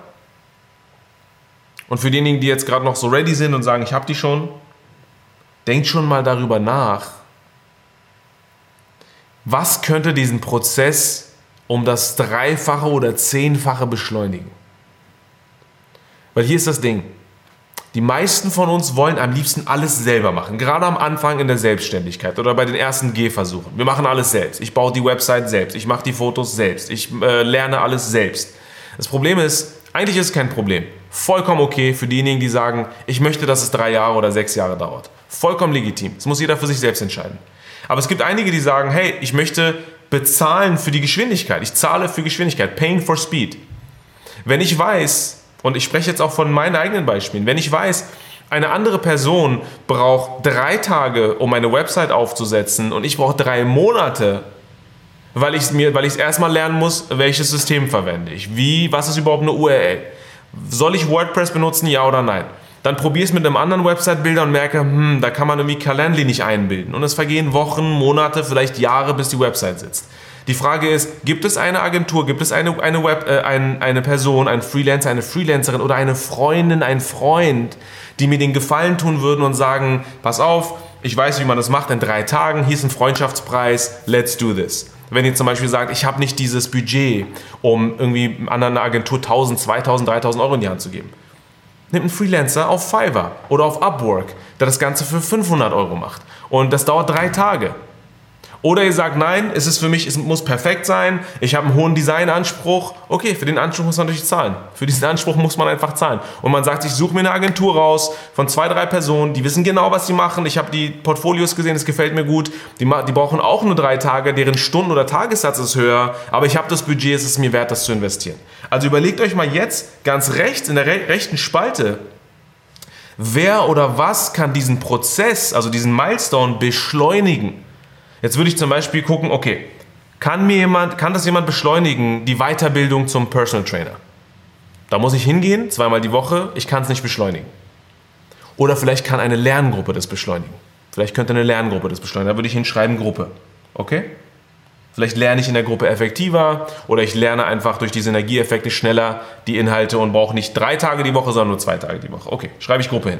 Und für diejenigen, die jetzt gerade noch so ready sind und sagen, ich habe die schon, denkt schon mal darüber nach, was könnte diesen Prozess um das Dreifache oder Zehnfache beschleunigen. Weil hier ist das Ding. Die meisten von uns wollen am liebsten alles selber machen. Gerade am Anfang in der Selbstständigkeit oder bei den ersten Gehversuchen. Wir machen alles selbst. Ich baue die Website selbst. Ich mache die Fotos selbst. Ich äh, lerne alles selbst. Das Problem ist, eigentlich ist es kein Problem. Vollkommen okay für diejenigen, die sagen, ich möchte, dass es drei Jahre oder sechs Jahre dauert. Vollkommen legitim. Das muss jeder für sich selbst entscheiden. Aber es gibt einige, die sagen, hey, ich möchte bezahlen für die Geschwindigkeit. Ich zahle für Geschwindigkeit. Paying for Speed. Wenn ich weiß, und ich spreche jetzt auch von meinen eigenen Beispielen, wenn ich weiß, eine andere Person braucht drei Tage, um eine Website aufzusetzen und ich brauche drei Monate, weil ich es erstmal lernen muss, welches System verwende ich. Wie, was ist überhaupt eine URL? Soll ich WordPress benutzen, ja oder nein? Dann probiere es mit einem anderen Website-Bilder und merke, hm, da kann man irgendwie Calendly nicht einbilden. Und es vergehen Wochen, Monate, vielleicht Jahre, bis die Website sitzt. Die Frage ist, gibt es eine Agentur, gibt es eine, eine, Web, äh, ein, eine Person, ein Freelancer, eine Freelancerin oder eine Freundin, ein Freund, die mir den Gefallen tun würden und sagen, pass auf, ich weiß, wie man das macht in drei Tagen, hier ist ein Freundschaftspreis, let's do this. Wenn ihr zum Beispiel sagt, ich habe nicht dieses Budget, um irgendwie an einer Agentur 1000, 2000, 3000 Euro in die Hand zu geben. Nehmt einen Freelancer auf Fiverr oder auf Upwork, der das Ganze für 500 Euro macht. Und das dauert drei Tage. Oder ihr sagt, nein, es ist für mich, es muss perfekt sein, ich habe einen hohen Designanspruch. Okay, für den Anspruch muss man natürlich zahlen. Für diesen Anspruch muss man einfach zahlen. Und man sagt, ich suche mir eine Agentur raus von zwei, drei Personen, die wissen genau, was sie machen. Ich habe die Portfolios gesehen, es gefällt mir gut. Die, die brauchen auch nur drei Tage, deren Stunden- oder Tagessatz ist höher. Aber ich habe das Budget, es ist mir wert, das zu investieren. Also überlegt euch mal jetzt ganz rechts in der re rechten Spalte, Wer oder was kann diesen Prozess, also diesen Milestone beschleunigen? Jetzt würde ich zum Beispiel gucken, okay, kann mir jemand, kann das jemand beschleunigen, die Weiterbildung zum Personal Trainer? Da muss ich hingehen, zweimal die Woche, ich kann es nicht beschleunigen. Oder vielleicht kann eine Lerngruppe das beschleunigen. Vielleicht könnte eine Lerngruppe das beschleunigen. Da würde ich hinschreiben Gruppe. Okay? Vielleicht lerne ich in der Gruppe effektiver oder ich lerne einfach durch die Synergieeffekte schneller die Inhalte und brauche nicht drei Tage die Woche, sondern nur zwei Tage die Woche. Okay, schreibe ich Gruppe hin.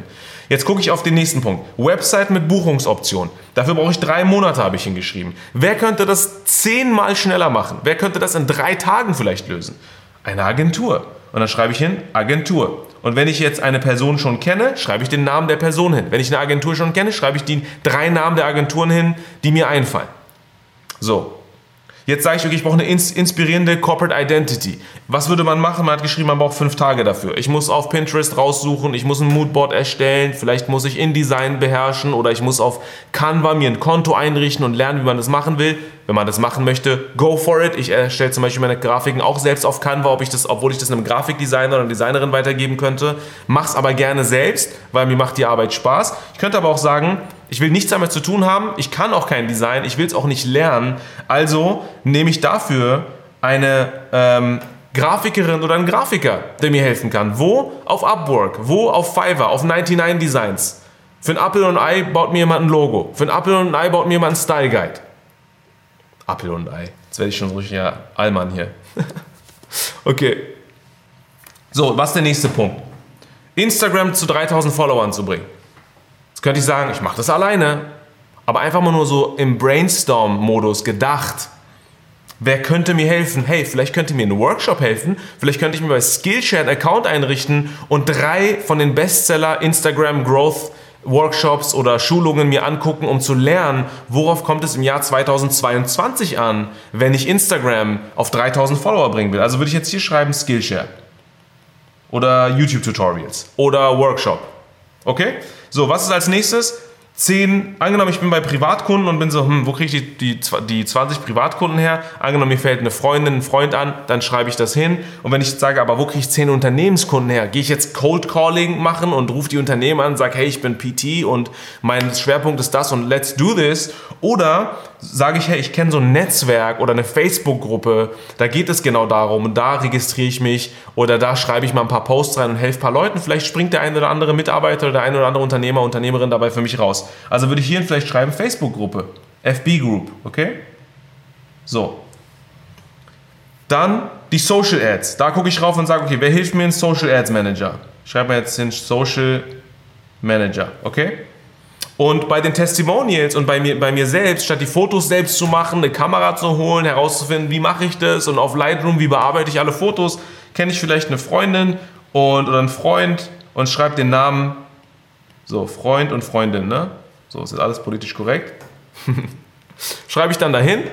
Jetzt gucke ich auf den nächsten Punkt. Website mit Buchungsoption. Dafür brauche ich drei Monate, habe ich hingeschrieben. Wer könnte das zehnmal schneller machen? Wer könnte das in drei Tagen vielleicht lösen? Eine Agentur. Und dann schreibe ich hin Agentur. Und wenn ich jetzt eine Person schon kenne, schreibe ich den Namen der Person hin. Wenn ich eine Agentur schon kenne, schreibe ich die drei Namen der Agenturen hin, die mir einfallen. So, Jetzt sage ich, okay, ich brauche eine inspirierende Corporate Identity. Was würde man machen? Man hat geschrieben, man braucht fünf Tage dafür. Ich muss auf Pinterest raussuchen, ich muss ein Moodboard erstellen, vielleicht muss ich InDesign beherrschen oder ich muss auf Canva mir ein Konto einrichten und lernen, wie man das machen will. Wenn man das machen möchte, go for it. Ich erstelle zum Beispiel meine Grafiken auch selbst auf Canva, ob ich das, obwohl ich das einem Grafikdesigner oder Designerin weitergeben könnte. Mach's aber gerne selbst, weil mir macht die Arbeit Spaß. Ich könnte aber auch sagen, ich will nichts damit zu tun haben, ich kann auch kein Design, ich will es auch nicht lernen. Also nehme ich dafür eine ähm, Grafikerin oder einen Grafiker, der mir helfen kann. Wo? Auf Upwork, wo? Auf Fiverr, auf 99 Designs. Für ein Apple und ein Ei baut mir jemand ein Logo. Für ein Apple und ein Ei baut mir jemand einen Style Guide. Apple und Ei. Jetzt werde ich schon so richtiger Allmann hier. okay. So, was ist der nächste Punkt? Instagram zu 3000 Followern zu bringen könnte ich sagen, ich mache das alleine. Aber einfach mal nur so im Brainstorm-Modus gedacht. Wer könnte mir helfen? Hey, vielleicht könnte mir ein Workshop helfen. Vielleicht könnte ich mir bei Skillshare einen Account einrichten und drei von den Bestseller Instagram Growth Workshops oder Schulungen mir angucken, um zu lernen, worauf kommt es im Jahr 2022 an, wenn ich Instagram auf 3000 Follower bringen will. Also würde ich jetzt hier schreiben Skillshare oder YouTube Tutorials oder Workshop. Okay? So, was ist als nächstes? 10, angenommen, ich bin bei Privatkunden und bin so, hm, wo kriege ich die, die, die 20 Privatkunden her? Angenommen, mir fällt eine Freundin, ein Freund an, dann schreibe ich das hin. Und wenn ich sage, aber wo kriege ich 10 Unternehmenskunden her? Gehe ich jetzt Cold Calling machen und rufe die Unternehmen an, sage, hey, ich bin PT und mein Schwerpunkt ist das und let's do this? Oder sage ich, hey, ich kenne so ein Netzwerk oder eine Facebook-Gruppe, da geht es genau darum und da registriere ich mich oder da schreibe ich mal ein paar Posts rein und helfe ein paar Leuten. Vielleicht springt der ein oder andere Mitarbeiter oder der ein oder andere Unternehmer, Unternehmerin dabei für mich raus. Also würde ich hier vielleicht schreiben Facebook-Gruppe, FB Group, okay? So. Dann die Social Ads. Da gucke ich rauf und sage, okay, wer hilft mir in Social Ads Manager? Schreibe mir jetzt den Social Manager, okay? Und bei den Testimonials und bei mir, bei mir selbst, statt die Fotos selbst zu machen, eine Kamera zu holen, herauszufinden, wie mache ich das und auf Lightroom, wie bearbeite ich alle Fotos, kenne ich vielleicht eine Freundin und, oder einen Freund und schreibe den Namen, so Freund und Freundin, ne? So ist jetzt alles politisch korrekt. schreibe ich dann dahin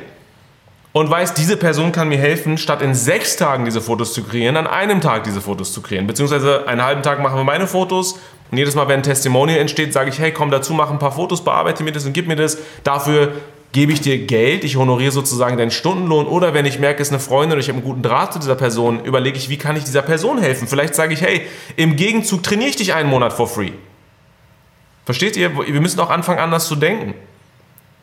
und weiß, diese Person kann mir helfen, statt in sechs Tagen diese Fotos zu kreieren, an einem Tag diese Fotos zu kreieren. Beziehungsweise einen halben Tag machen wir meine Fotos und jedes Mal, wenn ein Testimonial entsteht, sage ich, hey, komm dazu, mach ein paar Fotos, bearbeite mir das und gib mir das. Dafür gebe ich dir Geld, ich honoriere sozusagen deinen Stundenlohn. Oder wenn ich merke, es ist eine Freundin oder ich habe einen guten Draht zu dieser Person, überlege ich, wie kann ich dieser Person helfen? Vielleicht sage ich, hey, im Gegenzug trainiere ich dich einen Monat for free. Versteht ihr? Wir müssen auch anfangen, anders zu denken.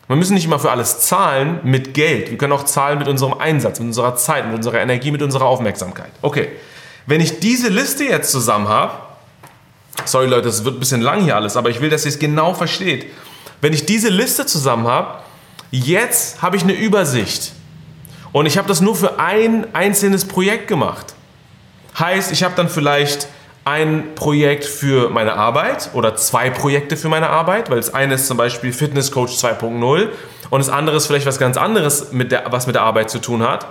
Wir müssen nicht immer für alles zahlen mit Geld. Wir können auch zahlen mit unserem Einsatz, mit unserer Zeit, mit unserer Energie, mit unserer Aufmerksamkeit. Okay, wenn ich diese Liste jetzt zusammen habe, sorry Leute, es wird ein bisschen lang hier alles, aber ich will, dass ihr es genau versteht. Wenn ich diese Liste zusammen habe, jetzt habe ich eine Übersicht. Und ich habe das nur für ein einzelnes Projekt gemacht. Heißt, ich habe dann vielleicht ein Projekt für meine Arbeit oder zwei Projekte für meine Arbeit, weil das eine ist zum Beispiel Fitness Coach 2.0 und das andere ist vielleicht was ganz anderes, mit der, was mit der Arbeit zu tun hat.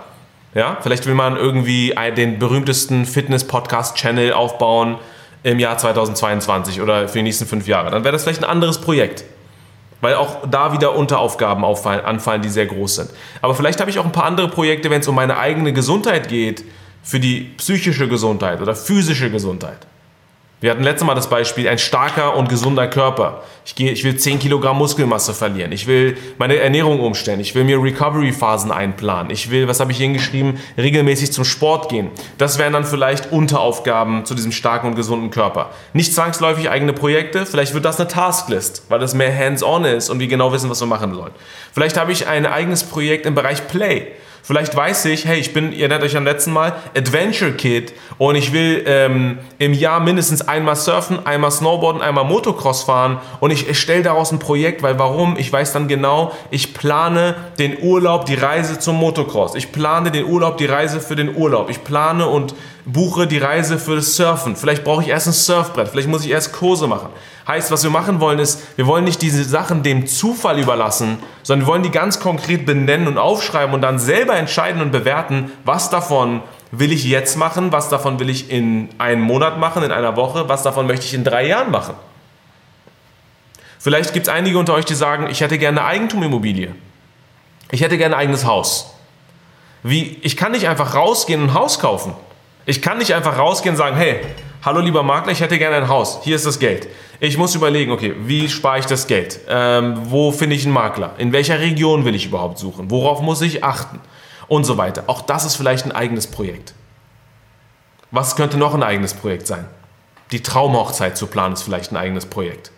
Ja, vielleicht will man irgendwie den berühmtesten Fitness-Podcast-Channel aufbauen im Jahr 2022 oder für die nächsten fünf Jahre. Dann wäre das vielleicht ein anderes Projekt. Weil auch da wieder Unteraufgaben auffallen, anfallen, die sehr groß sind. Aber vielleicht habe ich auch ein paar andere Projekte, wenn es um meine eigene Gesundheit geht, für die psychische Gesundheit oder physische Gesundheit. Wir hatten letztes Mal das Beispiel, ein starker und gesunder Körper. Ich, gehe, ich will 10 Kilogramm Muskelmasse verlieren. Ich will meine Ernährung umstellen. Ich will mir Recovery-Phasen einplanen. Ich will, was habe ich hingeschrieben, regelmäßig zum Sport gehen. Das wären dann vielleicht Unteraufgaben zu diesem starken und gesunden Körper. Nicht zwangsläufig eigene Projekte. Vielleicht wird das eine Tasklist, weil das mehr hands-on ist und wir genau wissen, was wir machen sollen. Vielleicht habe ich ein eigenes Projekt im Bereich Play. Vielleicht weiß ich, hey, ich bin, ihr nennt euch am letzten Mal, Adventure Kid und ich will ähm, im Jahr mindestens einmal surfen, einmal Snowboarden, einmal Motocross fahren und ich erstelle daraus ein Projekt, weil warum? Ich weiß dann genau, ich plane den Urlaub, die Reise zum Motocross. Ich plane den Urlaub, die Reise für den Urlaub. Ich plane und buche die Reise für das Surfen. Vielleicht brauche ich erst ein Surfbrett, vielleicht muss ich erst Kurse machen. Heißt, was wir machen wollen ist, wir wollen nicht diese Sachen dem Zufall überlassen, sondern wir wollen die ganz konkret benennen und aufschreiben und dann selber entscheiden und bewerten, was davon will ich jetzt machen, was davon will ich in einem Monat machen, in einer Woche, was davon möchte ich in drei Jahren machen. Vielleicht gibt es einige unter euch, die sagen, ich hätte gerne eine Eigentumimmobilie. Ich hätte gerne ein eigenes Haus. Wie, ich kann nicht einfach rausgehen und ein Haus kaufen. Ich kann nicht einfach rausgehen und sagen, hey, hallo lieber Makler, ich hätte gerne ein Haus, hier ist das Geld. Ich muss überlegen, okay, wie spare ich das Geld? Ähm, wo finde ich einen Makler? In welcher Region will ich überhaupt suchen? Worauf muss ich achten? Und so weiter. Auch das ist vielleicht ein eigenes Projekt. Was könnte noch ein eigenes Projekt sein? Die Traumhochzeit zu planen ist vielleicht ein eigenes Projekt.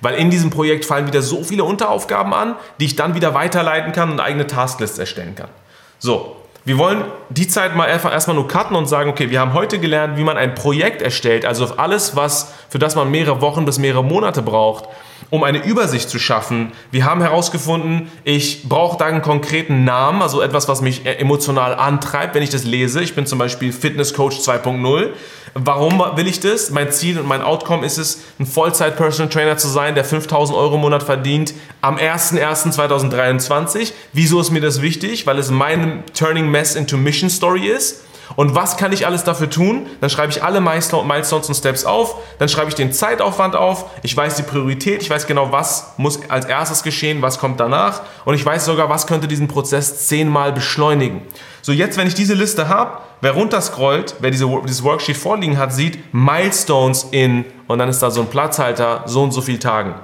Weil in diesem Projekt fallen wieder so viele Unteraufgaben an, die ich dann wieder weiterleiten kann und eigene Tasklists erstellen kann. So, wir wollen die Zeit mal einfach erstmal nur cutten und sagen, okay, wir haben heute gelernt, wie man ein Projekt erstellt, also auf alles, was, für das man mehrere Wochen bis mehrere Monate braucht, um eine Übersicht zu schaffen. Wir haben herausgefunden, ich brauche da einen konkreten Namen, also etwas, was mich emotional antreibt, wenn ich das lese. Ich bin zum Beispiel Fitness Coach 2.0. Warum will ich das? Mein Ziel und mein Outcome ist es, ein Vollzeit-Personal Trainer zu sein, der 5000 Euro im Monat verdient am 01.01.2023. Wieso ist mir das wichtig? Weil es meine Turning Mess into Mission Story ist. Und was kann ich alles dafür tun? Dann schreibe ich alle Milestones und Steps auf, dann schreibe ich den Zeitaufwand auf, ich weiß die Priorität, ich weiß genau, was muss als erstes geschehen, was kommt danach und ich weiß sogar, was könnte diesen Prozess zehnmal beschleunigen. So, jetzt, wenn ich diese Liste habe, wer runterscrollt, wer diese, dieses Worksheet vorliegen hat, sieht Milestones in und dann ist da so ein Platzhalter, so und so viel Tagen.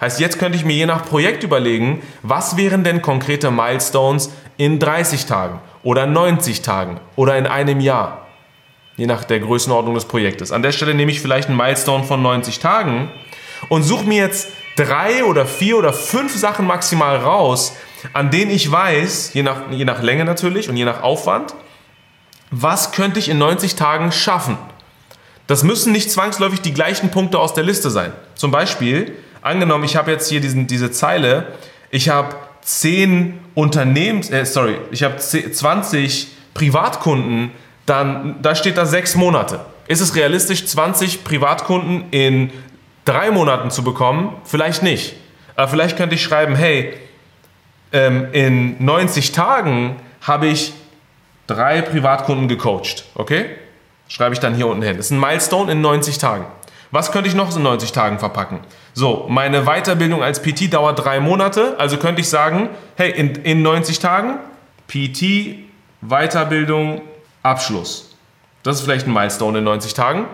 Heißt, jetzt könnte ich mir je nach Projekt überlegen, was wären denn konkrete Milestones in 30 Tagen oder 90 Tagen oder in einem Jahr. Je nach der Größenordnung des Projektes. An der Stelle nehme ich vielleicht einen Milestone von 90 Tagen und suche mir jetzt drei oder vier oder fünf Sachen maximal raus, an denen ich weiß, je nach, je nach Länge natürlich und je nach Aufwand, was könnte ich in 90 Tagen schaffen. Das müssen nicht zwangsläufig die gleichen Punkte aus der Liste sein. Zum Beispiel, angenommen, ich habe jetzt hier diesen, diese Zeile, ich habe 10 Unternehmens, äh, sorry, ich habe 20 Privatkunden, dann da steht da sechs Monate. Ist es realistisch, 20 Privatkunden in drei Monaten zu bekommen? Vielleicht nicht. Aber vielleicht könnte ich schreiben, hey, ähm, in 90 Tagen habe ich drei Privatkunden gecoacht. Okay? Schreibe ich dann hier unten hin. Das ist ein Milestone in 90 Tagen. Was könnte ich noch in 90 Tagen verpacken? So, meine Weiterbildung als PT dauert drei Monate, also könnte ich sagen, hey, in, in 90 Tagen PT, Weiterbildung, Abschluss. Das ist vielleicht ein Milestone in 90 Tagen.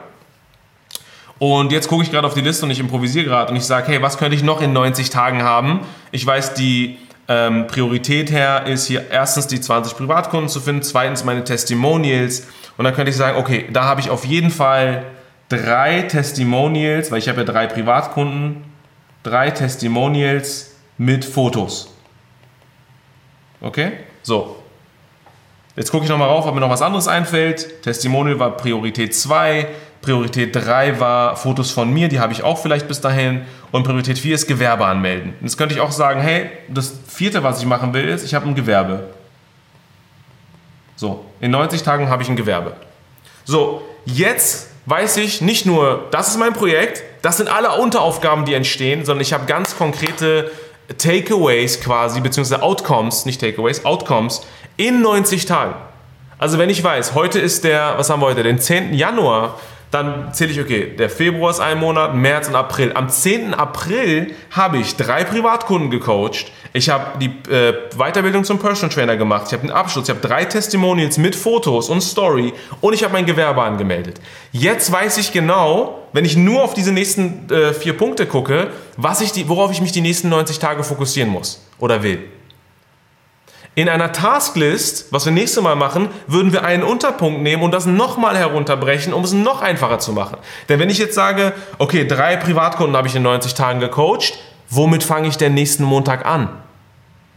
Und jetzt gucke ich gerade auf die Liste und ich improvisiere gerade und ich sage, hey, was könnte ich noch in 90 Tagen haben? Ich weiß, die ähm, Priorität her ist hier erstens die 20 Privatkunden zu finden, zweitens meine Testimonials. Und dann könnte ich sagen, okay, da habe ich auf jeden Fall drei Testimonials, weil ich habe ja drei Privatkunden, drei Testimonials mit Fotos. Okay? So. Jetzt gucke ich nochmal rauf, ob mir noch was anderes einfällt. Testimonial war Priorität 2. Priorität 3 war Fotos von mir, die habe ich auch vielleicht bis dahin. Und Priorität 4 ist Gewerbe anmelden. Jetzt könnte ich auch sagen, hey, das vierte, was ich machen will, ist, ich habe ein Gewerbe. So, in 90 Tagen habe ich ein Gewerbe. So, jetzt weiß ich nicht nur, das ist mein Projekt, das sind alle Unteraufgaben, die entstehen, sondern ich habe ganz konkrete Takeaways quasi, beziehungsweise Outcomes, nicht Takeaways, Outcomes in 90 Tagen. Also wenn ich weiß, heute ist der, was haben wir heute, den 10. Januar, Dann zähle ich, okay, der Februar ist ein Monat, März und April. Am 10. April habe ich drei Privatkunden gecoacht. Ich habe die äh, Weiterbildung zum Personal Trainer gemacht. Ich habe den Abschluss. Ich habe drei Testimonials mit Fotos und Story. Und ich habe mein Gewerbe angemeldet. Jetzt weiß ich genau, wenn ich nur auf diese nächsten äh, vier Punkte gucke, was ich die, worauf ich mich die nächsten 90 Tage fokussieren muss oder will. In einer Tasklist, was wir nächstes Mal machen, würden wir einen Unterpunkt nehmen und das nochmal herunterbrechen, um es noch einfacher zu machen. Denn wenn ich jetzt sage, okay, drei Privatkunden habe ich in 90 Tagen gecoacht, womit fange ich denn nächsten Montag an?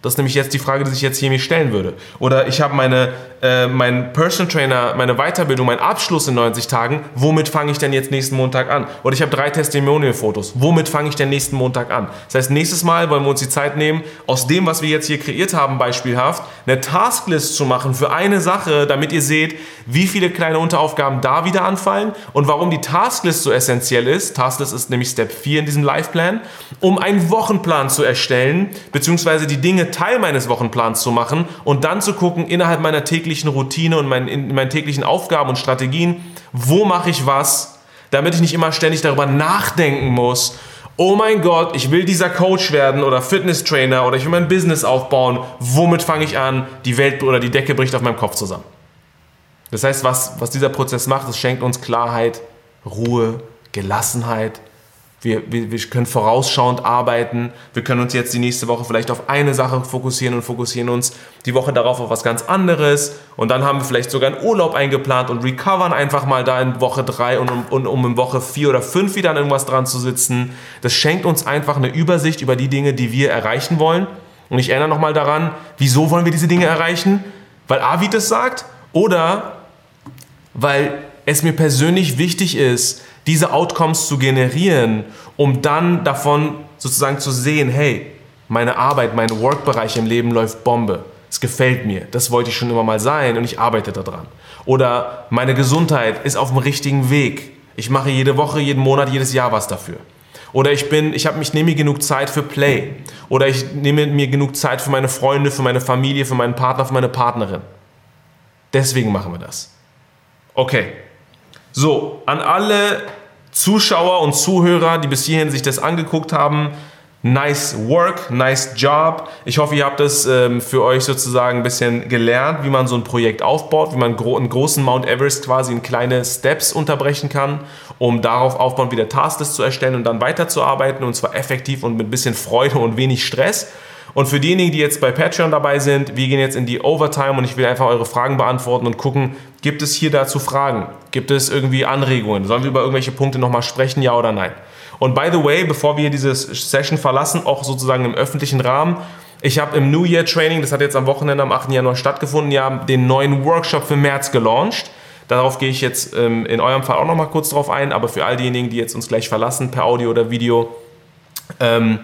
Das ist nämlich jetzt die Frage, die sich jetzt hier mir stellen würde. Oder ich habe meine, äh, meinen Personal Trainer, meine Weiterbildung, meinen Abschluss in 90 Tagen. Womit fange ich denn jetzt nächsten Montag an? Oder ich habe drei Testimonial-Fotos. Womit fange ich denn nächsten Montag an? Das heißt, nächstes Mal wollen wir uns die Zeit nehmen, aus dem, was wir jetzt hier kreiert haben, beispielhaft, eine Tasklist zu machen für eine Sache, damit ihr seht, wie viele kleine Unteraufgaben da wieder anfallen und warum die Tasklist so essentiell ist. Tasklist ist nämlich Step 4 in diesem Life-Plan, um einen Wochenplan zu erstellen, beziehungsweise die Dinge Teil meines Wochenplans zu machen und dann zu gucken innerhalb meiner täglichen Routine und meinen, in meinen täglichen Aufgaben und Strategien, wo mache ich was, damit ich nicht immer ständig darüber nachdenken muss, oh mein Gott, ich will dieser Coach werden oder Fitnesstrainer oder ich will mein Business aufbauen, womit fange ich an, die Welt oder die Decke bricht auf meinem Kopf zusammen. Das heißt, was, was dieser Prozess macht, es schenkt uns Klarheit, Ruhe, Gelassenheit, wir, wir, wir können vorausschauend arbeiten. Wir können uns jetzt die nächste Woche vielleicht auf eine Sache fokussieren und fokussieren uns die Woche darauf auf was ganz anderes. Und dann haben wir vielleicht sogar einen Urlaub eingeplant und recovern einfach mal da in Woche 3 und und um in Woche 4 oder 5 wieder an irgendwas dran zu sitzen. Das schenkt uns einfach eine Übersicht über die Dinge, die wir erreichen wollen. Und ich erinnere nochmal daran, wieso wollen wir diese Dinge erreichen? Weil Avid es sagt oder weil es mir persönlich wichtig ist, diese Outcomes zu generieren, um dann davon sozusagen zu sehen, hey, meine Arbeit, mein Workbereich im Leben läuft Bombe. Es gefällt mir. Das wollte ich schon immer mal sein und ich arbeite daran. Oder meine Gesundheit ist auf dem richtigen Weg. Ich mache jede Woche, jeden Monat, jedes Jahr was dafür. Oder ich bin, ich habe, ich nehme mir genug Zeit für Play. Oder ich nehme mir genug Zeit für meine Freunde, für meine Familie, für meinen Partner, für meine Partnerin. Deswegen machen wir das. Okay. So, an alle Zuschauer und Zuhörer, die bis hierhin sich das angeguckt haben, nice work, nice job. Ich hoffe, ihr habt es ähm, für euch sozusagen ein bisschen gelernt, wie man so ein Projekt aufbaut, wie man gro einen großen Mount Everest quasi in kleine Steps unterbrechen kann, um darauf aufbauen, wieder Tasklist zu erstellen und dann weiterzuarbeiten und zwar effektiv und mit ein bisschen Freude und wenig Stress. Und für diejenigen, die jetzt bei Patreon dabei sind, wir gehen jetzt in die Overtime und ich will einfach eure Fragen beantworten und gucken, gibt es hier dazu Fragen? Gibt es irgendwie Anregungen? Sollen wir über irgendwelche Punkte nochmal sprechen, ja oder nein? Und by the way, bevor wir diese Session verlassen, auch sozusagen im öffentlichen Rahmen, ich habe im New Year Training, das hat jetzt am Wochenende am 8. Januar stattgefunden, ja, den neuen Workshop für März gelauncht. Darauf gehe ich jetzt ähm, in eurem Fall auch nochmal kurz drauf ein, aber für all diejenigen, die jetzt uns gleich verlassen per Audio oder Video, ähm,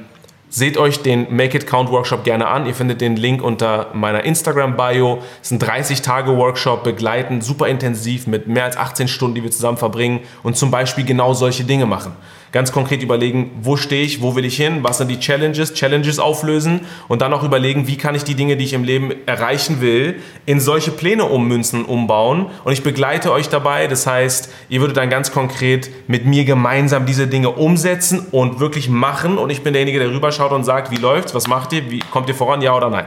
Seht euch den Make It Count Workshop gerne an. Ihr findet den Link unter meiner Instagram-Bio. Es ist ein 30-Tage-Workshop, begleitend, super intensiv mit mehr als 18 Stunden, die wir zusammen verbringen und zum Beispiel genau solche Dinge machen ganz konkret überlegen, wo stehe ich, wo will ich hin, was sind die Challenges, Challenges auflösen und dann auch überlegen, wie kann ich die Dinge, die ich im Leben erreichen will, in solche Pläne ummünzen, umbauen und ich begleite euch dabei. Das heißt, ihr würdet dann ganz konkret mit mir gemeinsam diese Dinge umsetzen und wirklich machen und ich bin derjenige, der rüberschaut und sagt, wie läuft's, was macht ihr, wie kommt ihr voran, ja oder nein.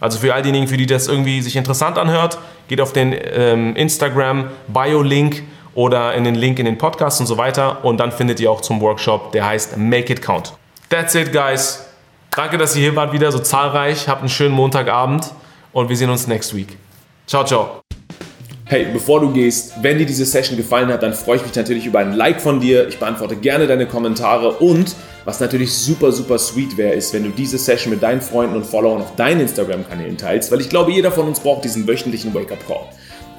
Also für all diejenigen, für die das irgendwie sich interessant anhört, geht auf den ähm, Instagram Bio-Link oder in den Link in den Podcast und so weiter. Und dann findet ihr auch zum Workshop, der heißt Make It Count. That's it, guys. Danke, dass ihr hier wart, wieder so zahlreich. Habt einen schönen Montagabend und wir sehen uns next week. Ciao, ciao. Hey, bevor du gehst, wenn dir diese Session gefallen hat, dann freue ich mich natürlich über ein Like von dir. Ich beantworte gerne deine Kommentare und was natürlich super, super sweet wäre, ist, wenn du diese Session mit deinen Freunden und Followern auf deinen Instagram-Kanälen teilst, weil ich glaube, jeder von uns braucht diesen wöchentlichen Wake-up-Call.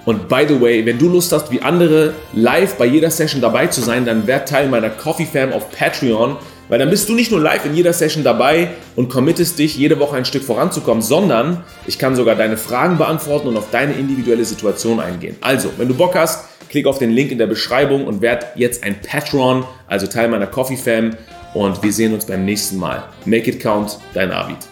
Und by the way, wenn du Lust hast, wie andere live bei jeder Session dabei zu sein, dann werd Teil meiner Coffee Fam auf Patreon, weil dann bist du nicht nur live in jeder Session dabei und committest dich, jede Woche ein Stück voranzukommen, sondern ich kann sogar deine Fragen beantworten und auf deine individuelle Situation eingehen. Also, wenn du Bock hast, klick auf den Link in der Beschreibung und werd jetzt ein Patron, also Teil meiner Coffee Fam und wir sehen uns beim nächsten Mal. Make it count, dein Avid.